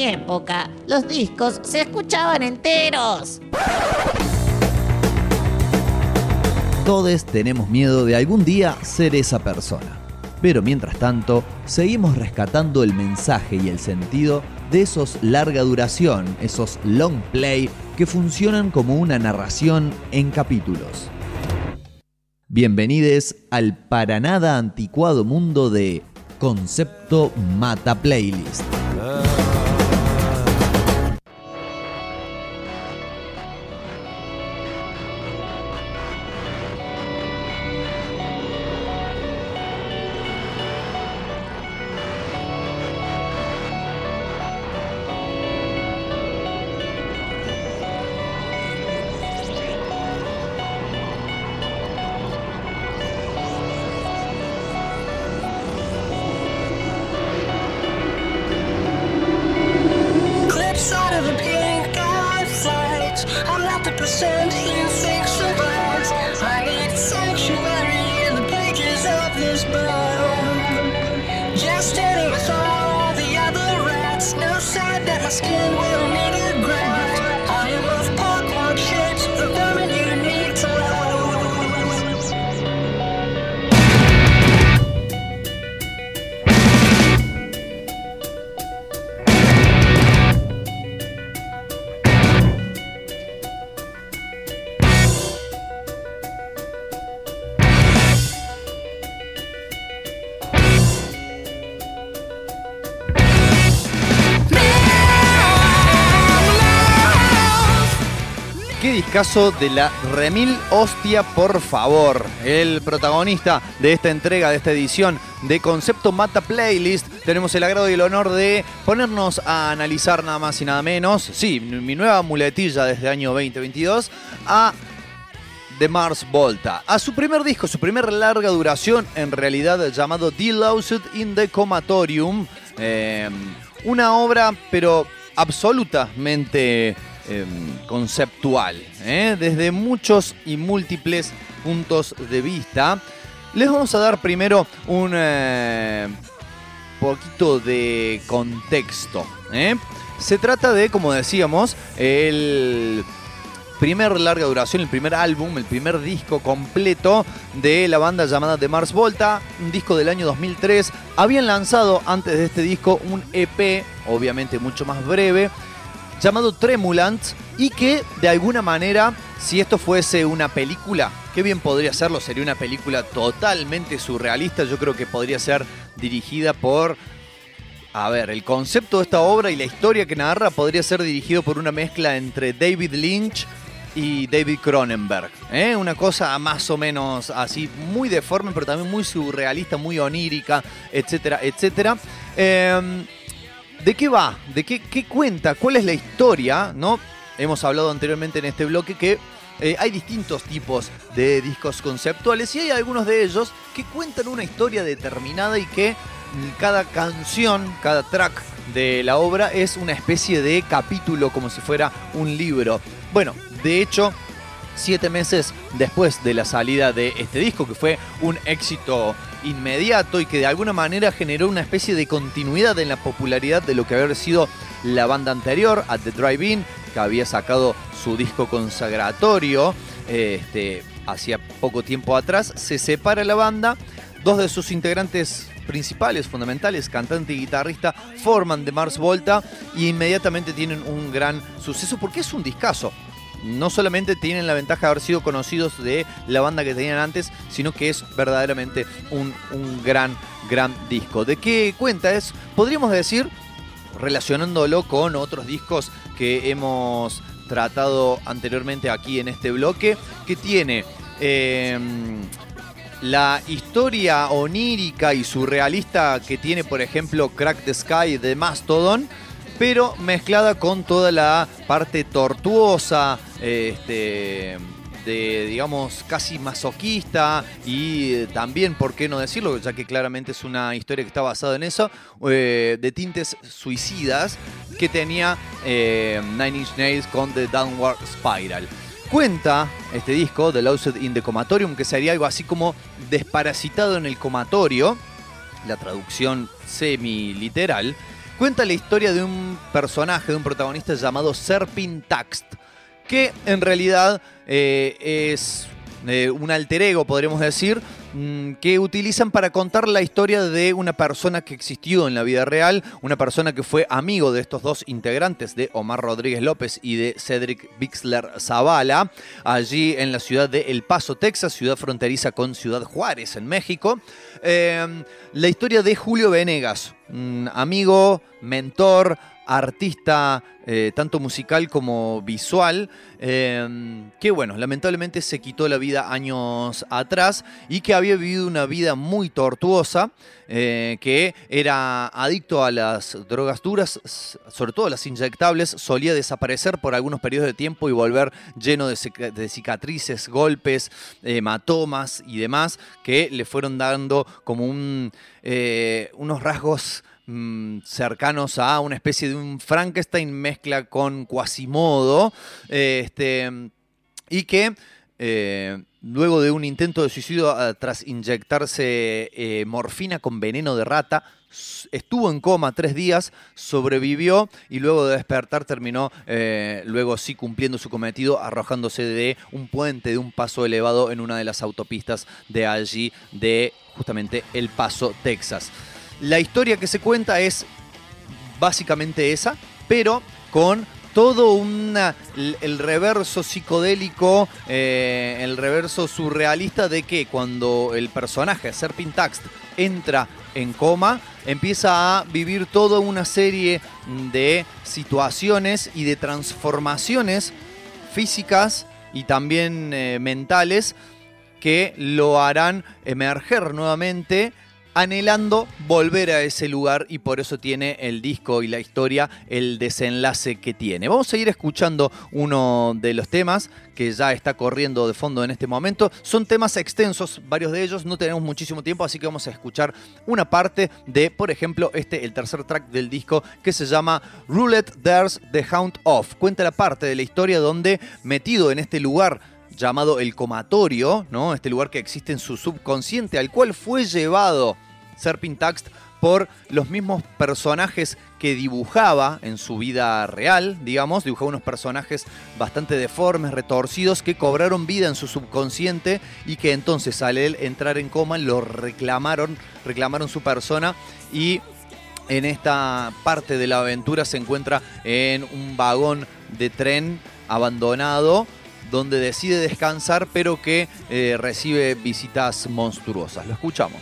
mi época, los discos se escuchaban enteros. Todos tenemos miedo de algún día ser esa persona. Pero mientras tanto, seguimos rescatando el mensaje y el sentido de esos larga duración, esos long play que funcionan como una narración en capítulos. Bienvenidos al para nada anticuado mundo de Concepto Mata Playlist. Discazo de la Remil Hostia, por favor. El protagonista de esta entrega, de esta edición de Concepto Mata Playlist. Tenemos el agrado y el honor de ponernos a analizar nada más y nada menos. Sí, mi nueva muletilla desde año 2022. A de Mars Volta. A su primer disco, su primer larga duración, en realidad llamado The Lost in the Comatorium. Eh, una obra, pero absolutamente eh, conceptual, ¿eh? desde muchos y múltiples puntos de vista. Les vamos a dar primero un eh, poquito de contexto. ¿eh? Se trata de, como decíamos, el primer larga duración, el primer álbum, el primer disco completo de la banda llamada The Mars Volta, un disco del año 2003. Habían lanzado antes de este disco un EP, obviamente mucho más breve, llamado Tremulant y que de alguna manera, si esto fuese una película, qué bien podría serlo, sería una película totalmente surrealista, yo creo que podría ser dirigida por a ver, el concepto de esta obra y la historia que narra podría ser dirigido por una mezcla entre David Lynch y David Cronenberg. ¿eh? Una cosa más o menos así, muy deforme, pero también muy surrealista, muy onírica, etcétera, etcétera. Eh, ¿De qué va? ¿De qué, qué cuenta? ¿Cuál es la historia? ¿No? Hemos hablado anteriormente en este bloque que eh, hay distintos tipos de discos conceptuales y hay algunos de ellos que cuentan una historia determinada y que mm, cada canción, cada track de la obra es una especie de capítulo como si fuera un libro. Bueno, de hecho, siete meses después de la salida de este disco, que fue un éxito inmediato y que de alguna manera generó una especie de continuidad en la popularidad de lo que había sido la banda anterior, At the Drive-In, que había sacado su disco consagratorio este, hacía poco tiempo atrás, se separa la banda, dos de sus integrantes principales, fundamentales, cantante y guitarrista, forman The Mars Volta y inmediatamente tienen un gran suceso porque es un discazo no solamente tienen la ventaja de haber sido conocidos de la banda que tenían antes, sino que es verdaderamente un, un gran, gran disco. ¿De qué cuenta? Es, podríamos decir, relacionándolo con otros discos que hemos tratado anteriormente aquí en este bloque, que tiene eh, la historia onírica y surrealista que tiene, por ejemplo, Crack the Sky de Mastodon, pero mezclada con toda la parte tortuosa, este, de, digamos, casi masoquista y eh, también, ¿por qué no decirlo? Ya que claramente es una historia que está basada en eso, eh, de tintes suicidas que tenía eh, Nine Inch Nails con The Downward Spiral. Cuenta este disco, The Lost in the Comatorium, que sería algo así como desparasitado en el comatorio, la traducción semi-literal, cuenta la historia de un personaje, de un protagonista llamado Serpintaxt, que en realidad eh, es eh, un alter ego, podríamos decir, que utilizan para contar la historia de una persona que existió en la vida real, una persona que fue amigo de estos dos integrantes, de Omar Rodríguez López y de Cedric Bixler Zavala, allí en la ciudad de El Paso, Texas, ciudad fronteriza con Ciudad Juárez, en México. Eh, la historia de Julio Venegas, un amigo, mentor, artista eh, tanto musical como visual, eh, que bueno, lamentablemente se quitó la vida años atrás y que había vivido una vida muy tortuosa, eh, que era adicto a las drogas duras, sobre todo las inyectables, solía desaparecer por algunos periodos de tiempo y volver lleno de, cica- de cicatrices, golpes, hematomas y demás, que le fueron dando como un, unos rasgos cercanos a una especie de un Frankenstein mezcla con Quasimodo, eh, este, y que eh, luego de un intento de suicidio ah, tras inyectarse eh, morfina con veneno de rata, estuvo en coma tres días, sobrevivió y luego de despertar terminó, luego sí cumpliendo su cometido, arrojándose de un puente, de un paso elevado en una de las autopistas de allí, de justamente El Paso, Texas. La historia que se cuenta es básicamente esa, pero con todo una, el, reverso psicodélico, eh, el reverso surrealista de que cuando el personaje, Serpintaxt, entra en coma, empieza a vivir toda una serie de situaciones y de transformaciones físicas y también eh, mentales que lo harán emerger nuevamente anhelando volver a ese lugar y por eso tiene el disco y la historia el desenlace que tiene. Vamos a ir escuchando uno de los temas que ya está corriendo de fondo en este momento. Son temas extensos, varios de ellos, no tenemos muchísimo tiempo, así que vamos a escuchar una parte de, por ejemplo, este, el tercer track del disco que se llama Roulette There's the Hound Off. Cuenta la parte de la historia donde metido en este lugar llamado el comatorio, ¿no? Este lugar que existe en su subconsciente, al cual fue llevado Serpintaxt por los mismos personajes que dibujaba en su vida real, digamos, dibujaba unos personajes bastante deformes, retorcidos, que cobraron vida en su subconsciente y que entonces al él entrar en coma lo reclamaron, reclamaron su persona y en esta parte de la aventura se encuentra en un vagón de tren abandonado donde decide descansar pero que eh, recibe visitas monstruosas. Lo escuchamos.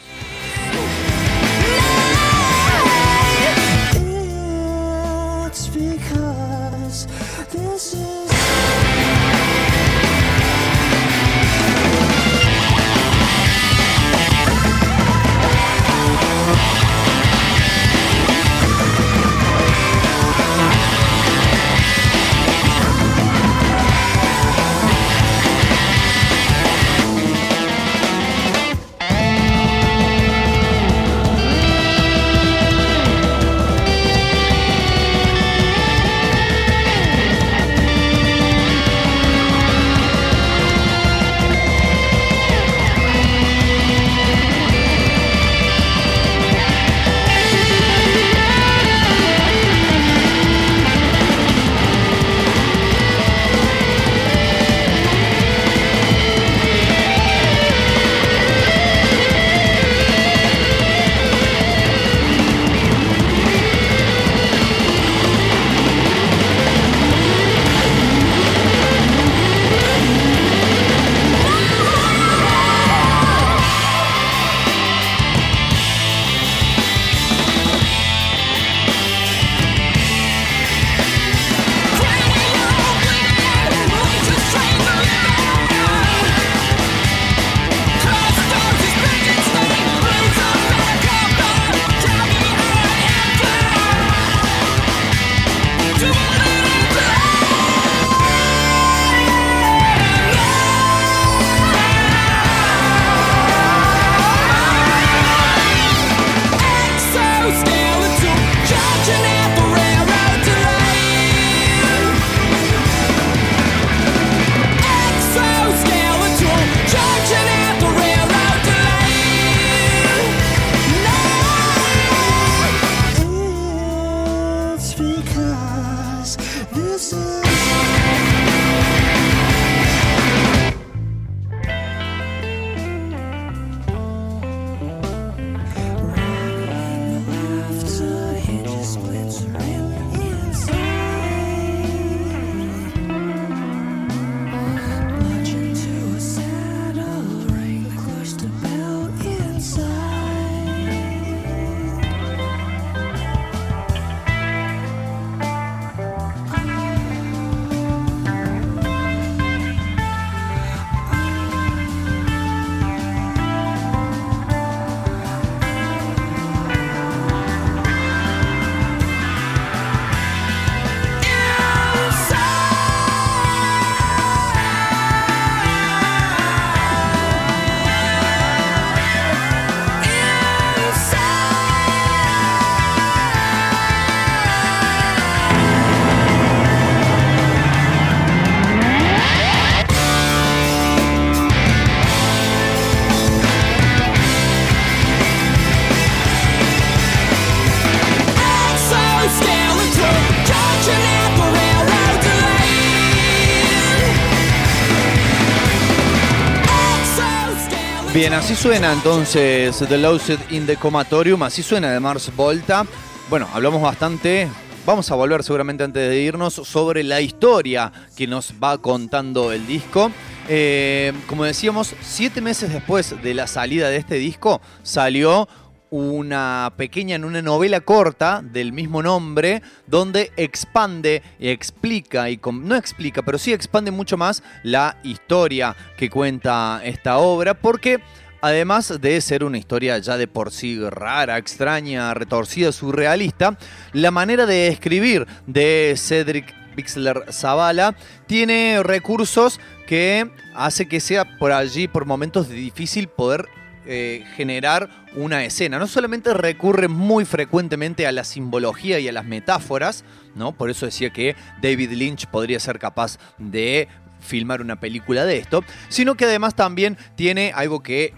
Bien, así suena entonces The Lost in the Comatorium, así suena de Mars Volta. Bueno, hablamos bastante, vamos a volver seguramente antes de irnos, sobre la historia que nos va contando el disco. Eh, como decíamos, siete meses después de la salida de este disco, salió una pequeña, una novela corta del mismo nombre, donde expande y explica, y no explica, pero sí expande mucho más la historia que cuenta esta obra, porque además de ser una historia ya de por sí rara, extraña, retorcida, surrealista, la manera de escribir de Cedric Bixler Zavala tiene recursos que hace que sea por allí, por momentos difícil poder eh, generar una escena. No solamente recurre muy frecuentemente a la simbología y a las metáforas, ¿no? Por eso decía que David Lynch podría ser capaz de filmar una película de esto, sino que además también tiene algo que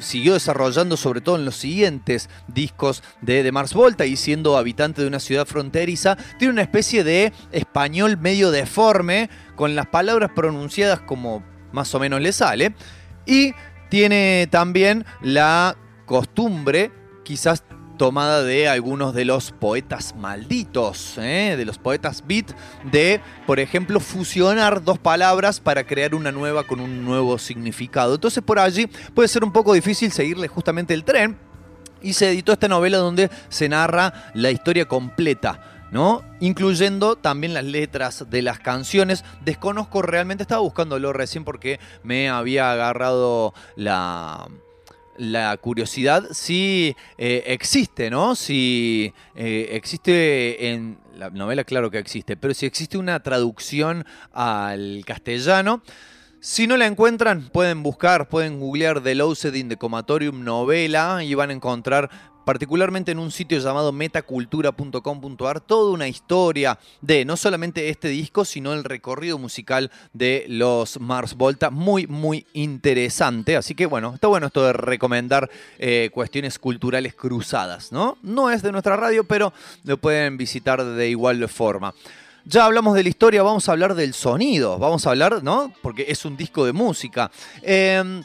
siguió desarrollando sobre todo en los siguientes discos de, de Mars Volta y siendo habitante de una ciudad fronteriza, tiene una especie de español medio deforme, con las palabras pronunciadas como más o menos le sale, y tiene también la costumbre, quizás tomada de algunos de los poetas malditos, ¿eh? de los poetas beat, de, por ejemplo, fusionar dos palabras para crear una nueva con un nuevo significado. Entonces por allí puede ser un poco difícil seguirle justamente el tren. Y se editó esta novela donde se narra la historia completa. ¿no? Incluyendo también las letras de las canciones. Desconozco realmente, estaba buscándolo recién porque me había agarrado la, la curiosidad si eh, existe, ¿no? Si eh, existe en la novela, claro que existe, pero si existe una traducción al castellano. Si no la encuentran, pueden buscar, pueden googlear The Loused in the Comatorium novela y van a encontrar particularmente en un sitio llamado metacultura.com.ar, toda una historia de no solamente este disco, sino el recorrido musical de los Mars Volta, muy, muy interesante. Así que bueno, está bueno esto de recomendar eh, cuestiones culturales cruzadas, ¿no? No es de nuestra radio, pero lo pueden visitar de igual forma. Ya hablamos de la historia, vamos a hablar del sonido, vamos a hablar, ¿no? Porque es un disco de música. Eh,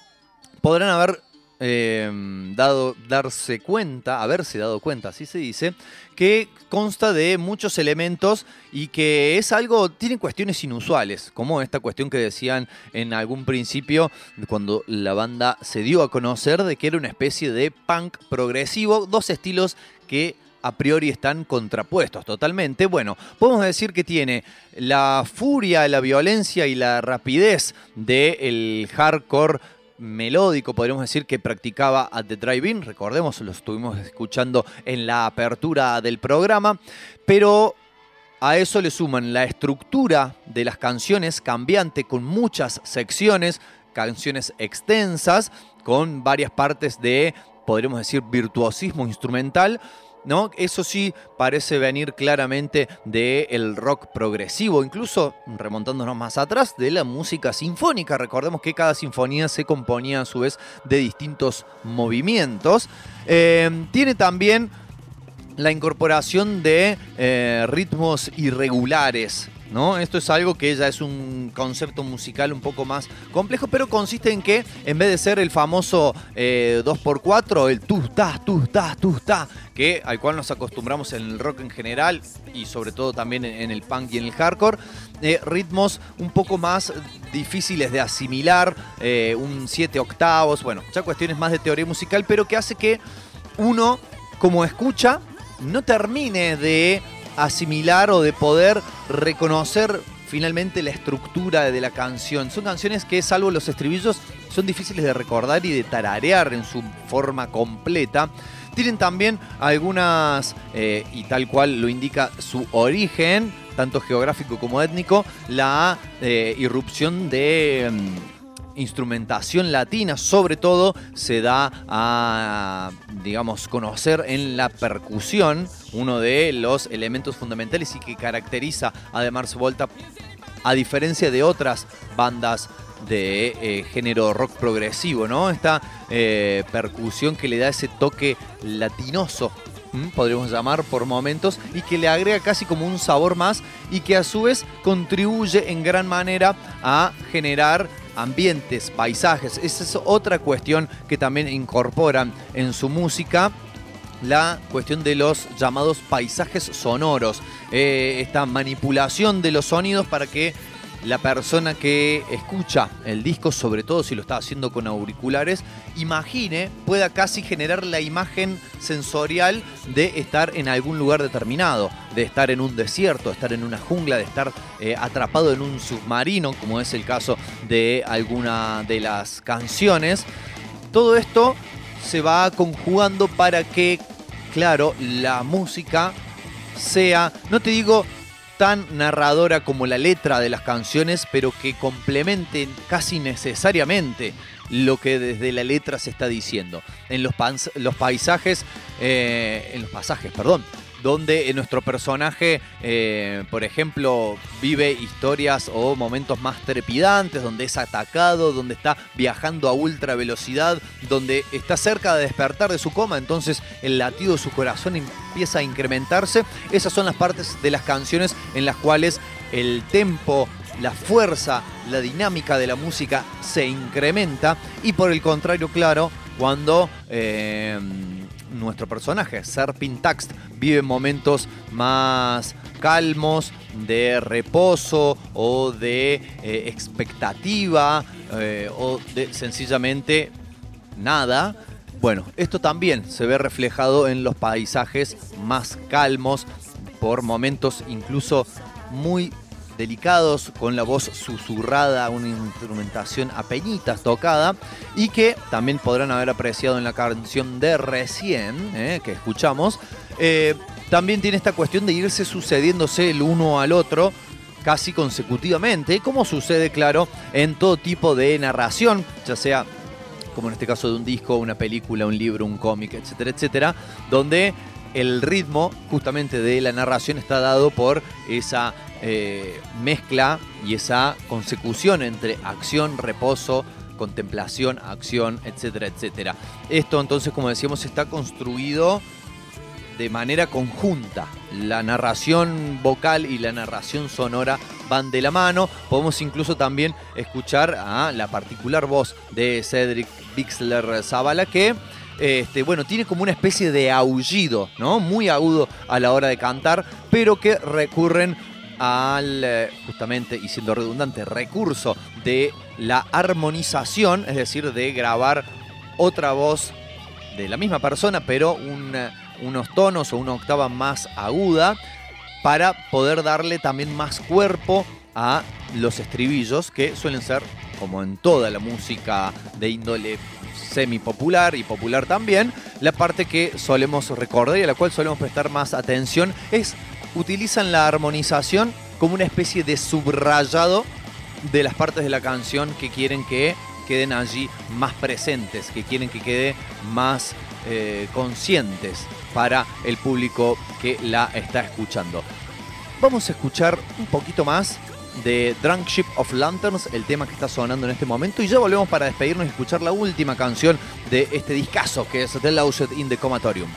podrán haber eh, dado, darse cuenta, haberse dado cuenta, así se dice, que consta de muchos elementos y que es algo, tiene cuestiones inusuales, como esta cuestión que decían en algún principio, cuando la banda se dio a conocer de que era una especie de punk progresivo, dos estilos que a priori están contrapuestos totalmente. Bueno, podemos decir que tiene la furia, la violencia y la rapidez del hardcore melódico, podríamos decir, que practicaba at the Drive-In. Recordemos, lo estuvimos escuchando en la apertura del programa. Pero a eso le suman la estructura de las canciones cambiante con muchas secciones, canciones extensas, con varias partes de, podríamos decir, virtuosismo instrumental. ¿No? Eso sí parece venir claramente del rock progresivo, incluso remontándonos más atrás de la música sinfónica. Recordemos que cada sinfonía se componía a su vez de distintos movimientos. Eh, tiene también la incorporación de eh, ritmos irregulares. ¿No? Esto es algo que ya es un concepto musical un poco más complejo, pero consiste en que en vez de ser el famoso eh, 2x4, el tu ta, tu ta, tu ta, que al cual nos acostumbramos en el rock en general y sobre todo también en, en el punk y en el hardcore, eh, ritmos un poco más difíciles de asimilar, eh, un 7 octavos, bueno, ya cuestiones más de teoría musical, pero que hace que uno, como escucha, no termine de asimilar o de poder reconocer finalmente la estructura de la canción. Son canciones que, salvo los estribillos, son difíciles de recordar y de tararear en su forma completa. Tienen también algunas, eh, y tal cual lo indica su origen, tanto geográfico como étnico, la eh, irrupción de... instrumentación latina, sobre todo, se da a, digamos, conocer en la percusión, uno de los elementos fundamentales y que caracteriza a The Mars Volta, a diferencia de otras bandas de eh, género rock progresivo, ¿no? Esta eh, percusión que le da ese toque latinoso, podríamos llamar por momentos, y que le agrega casi como un sabor más y que a su vez contribuye en gran manera a generar ambientes, paisajes. Esa es otra cuestión que también incorporan en su música la cuestión de los llamados paisajes sonoros, eh, esta manipulación de los sonidos para que la persona que escucha el disco, sobre todo si lo está haciendo con auriculares, imagine, pueda casi generar la imagen sensorial de estar en algún lugar determinado, de estar en un desierto, de estar en una jungla, de estar eh, atrapado en un submarino, como es el caso de alguna de las canciones. Todo esto se va conjugando para que, claro, la música sea, no te digo tan narradora como la letra de las canciones, pero que complementen casi necesariamente lo que desde la letra se está diciendo. En los, paisajes, eh, en los pasajes, perdón, donde nuestro personaje, eh, por ejemplo, vive historias o momentos más trepidantes, donde es atacado, donde está viajando a ultra velocidad, donde está cerca de despertar de su coma, entonces el latido de su corazón empieza a incrementarse. Esas son las partes de las canciones en las cuales el tempo, la fuerza, la dinámica de la música se incrementa y por el contrario, claro, cuando eh, nuestro personaje, Serpintax, vive momentos más calmos, de reposo o de eh, expectativa eh, o de sencillamente nada. Bueno, esto también se ve reflejado en los paisajes más calmos, por momentos incluso muy delicados, con la voz susurrada, una instrumentación a peñitas tocada, y que también podrán haber apreciado en la canción de recién, eh, que escuchamos. Eh, también tiene esta cuestión de irse sucediéndose el uno al otro casi consecutivamente, como sucede, claro, en todo tipo de narración, ya sea como en este caso de un disco, una película, un libro, un cómic, etcétera, etcétera, donde el ritmo justamente de la narración está dado por esa eh, mezcla y esa consecución entre acción, reposo, contemplación, acción, etcétera, etcétera. Esto entonces, como decíamos, está construido de manera conjunta. La narración vocal y la narración sonora van de la mano. Podemos incluso también escuchar a la particular voz de Cedric Bixler Zavala que este, bueno, tiene como una especie de aullido, ¿no? Muy agudo a la hora de cantar, pero que recurren al, eh, justamente, y siendo redundante, recurso de la armonización, es decir, de grabar otra voz de la misma persona, pero eh, unos tonos o una octava más aguda, para poder darle también más cuerpo a los estribillos, que suelen ser, como en toda la música de índole semi popular y popular también, la parte que solemos recordar y a la cual solemos prestar más atención es utilizan la armonización como una especie de subrayado de las partes de la canción que quieren que queden allí más presentes, que quieren que quede más eh, conscientes para el público que la está escuchando. Vamos a escuchar un poquito más de Drunk Ship of Lanterns, el tema que está sonando en este momento, y ya volvemos para despedirnos y escuchar la última canción de este discazo que es The Loused in the Comatorium.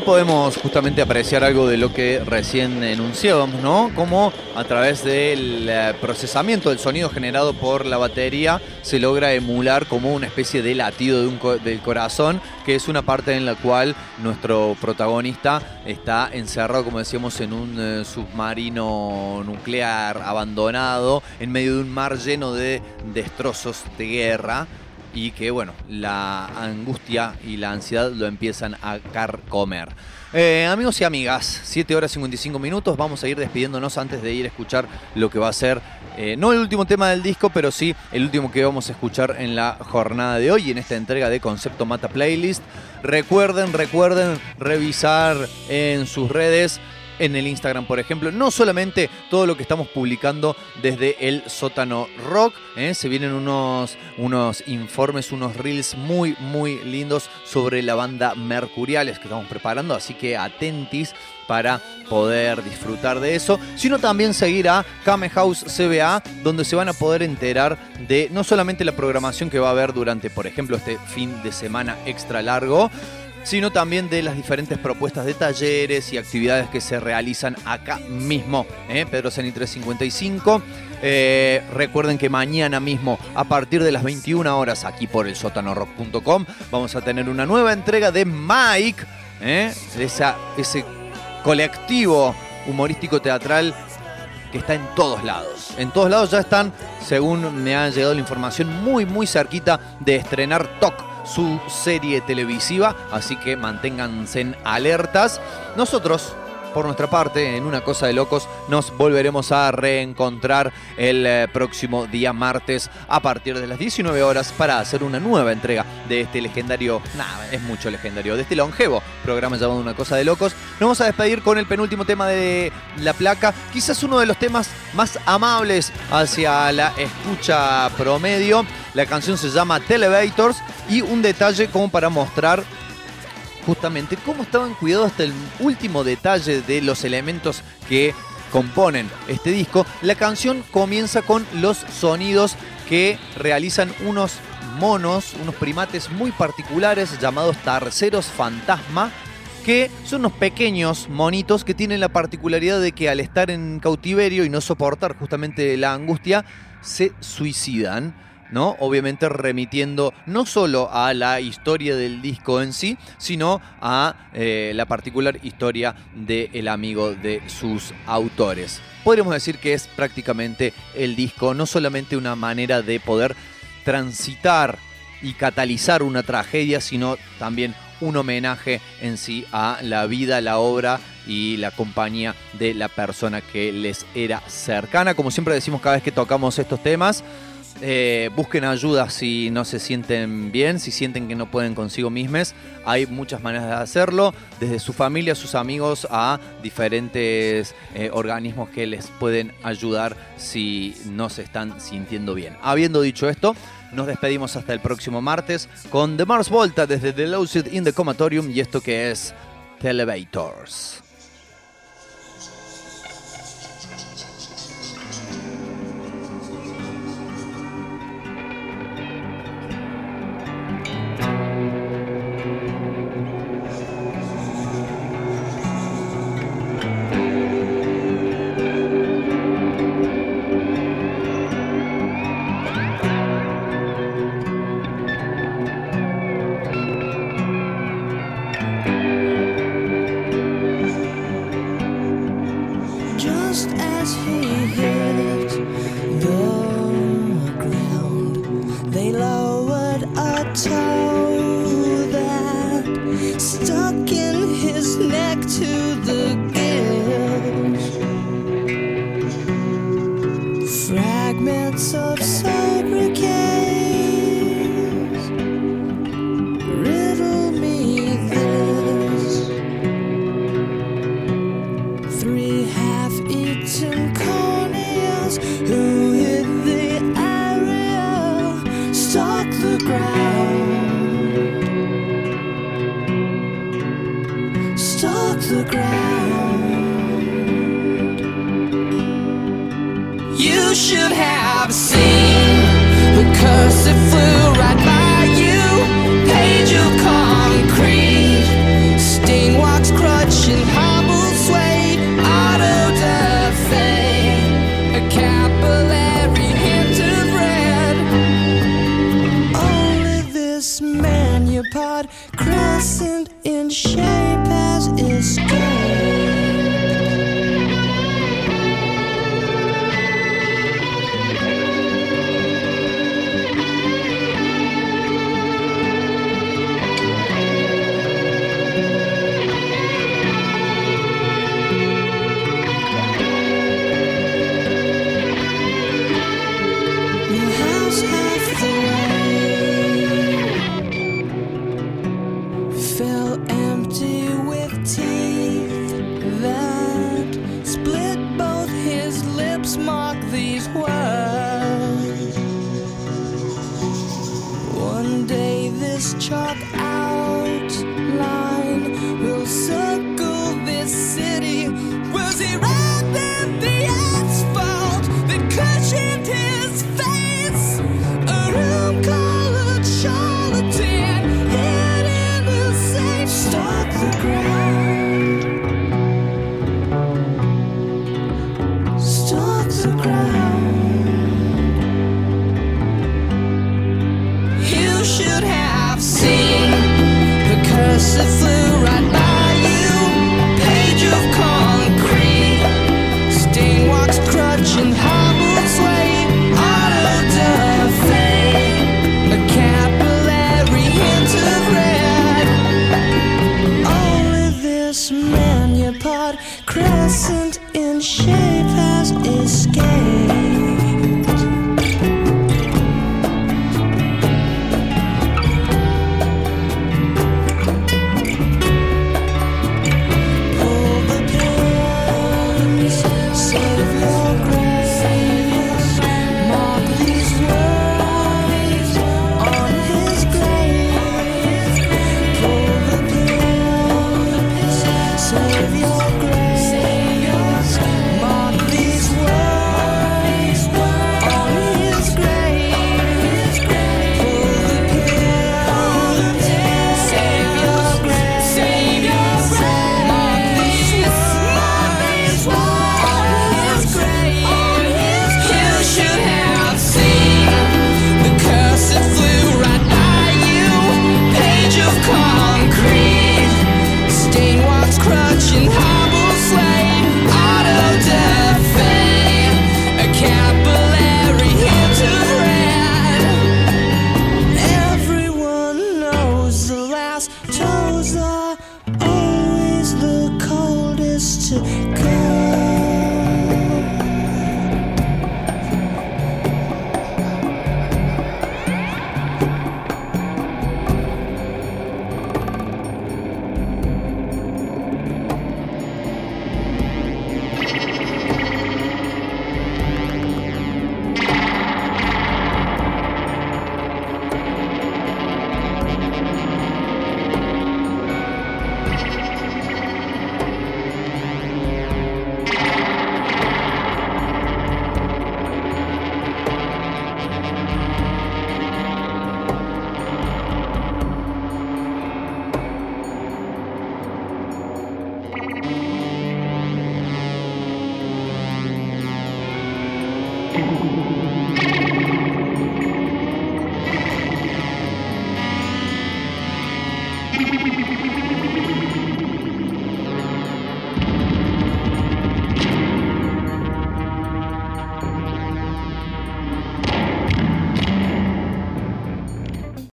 Podemos justamente apreciar algo de lo que recién enunciábamos, ¿no? Como a través del eh, procesamiento del sonido generado por la batería se logra emular como una especie de latido de un del corazón, que es una parte en la cual nuestro protagonista está encerrado, como decíamos, en un eh, submarino nuclear abandonado, en medio de un mar lleno de destrozos de guerra y que bueno, la angustia y la ansiedad lo empiezan a carcomer. Eh, amigos y amigas, 7 horas 55 minutos, vamos a ir despidiéndonos antes de ir a escuchar lo que va a ser, eh, no el último tema del disco, pero sí el último que vamos a escuchar en la jornada de hoy, en esta entrega de Concepto Mata Playlist. Recuerden, recuerden revisar en sus redes en el Instagram, por ejemplo, no solamente todo lo que estamos publicando desde el sótano rock, ¿eh? se vienen unos, unos informes, unos reels muy, muy lindos sobre la banda Mercuriales que estamos preparando, así que atentis para poder disfrutar de eso, sino también seguir a Kame House CBA, donde se van a poder enterar de no solamente la programación que va a haber durante, por ejemplo, este fin de semana extra largo, sino también de las diferentes propuestas de talleres y actividades que se realizan acá mismo, ¿eh? Pedro Ceni 355. Eh, recuerden que mañana mismo, a partir de las 21 horas, aquí por el sótanorock.com, vamos a tener una nueva entrega de Mike, ¿eh? ese colectivo humorístico teatral que está en todos lados. En todos lados ya están, según me ha llegado la información, muy, muy cerquita de estrenar TOC, su serie televisiva. Así que manténganse en alertas. Nosotros, por nuestra parte, en Una Cosa de Locos, nos volveremos a reencontrar el eh, próximo día martes a partir de las 19 horas para hacer una nueva entrega de este legendario, nada, es mucho legendario, de este longevo programa llamado Una Cosa de Locos. Nos vamos a despedir con el penúltimo tema de la placa, quizás uno de los temas más amables hacia la escucha promedio. La canción se llama Televators y un detalle como para mostrar justamente cómo estaban cuidados hasta el último detalle de los elementos que componen este disco. La canción comienza con los sonidos que realizan unos monos, unos primates muy particulares llamados tarceros fantasma, que son unos pequeños monitos que tienen la particularidad de que al estar en cautiverio y no soportar justamente la angustia, se suicidan. ¿No? Obviamente remitiendo no solo a la historia del disco en sí, sino a eh, la particular historia del amigo de sus autores. Podríamos decir que es prácticamente el disco, no solamente una manera de poder transitar y catalizar una tragedia, sino también un homenaje en sí a la vida, la obra y la compañía de la persona que les era cercana. Como siempre decimos cada vez que tocamos estos temas, eh, busquen ayuda si no se sienten bien, si sienten que no pueden consigo mismos. Hay muchas maneras de hacerlo, desde su familia, sus amigos, a diferentes eh, organismos que les pueden ayudar si no se están sintiendo bien. Habiendo dicho esto, nos despedimos hasta el próximo martes con The Mars Volta desde The Lucid in the Comatorium y esto que es Televators. Just secret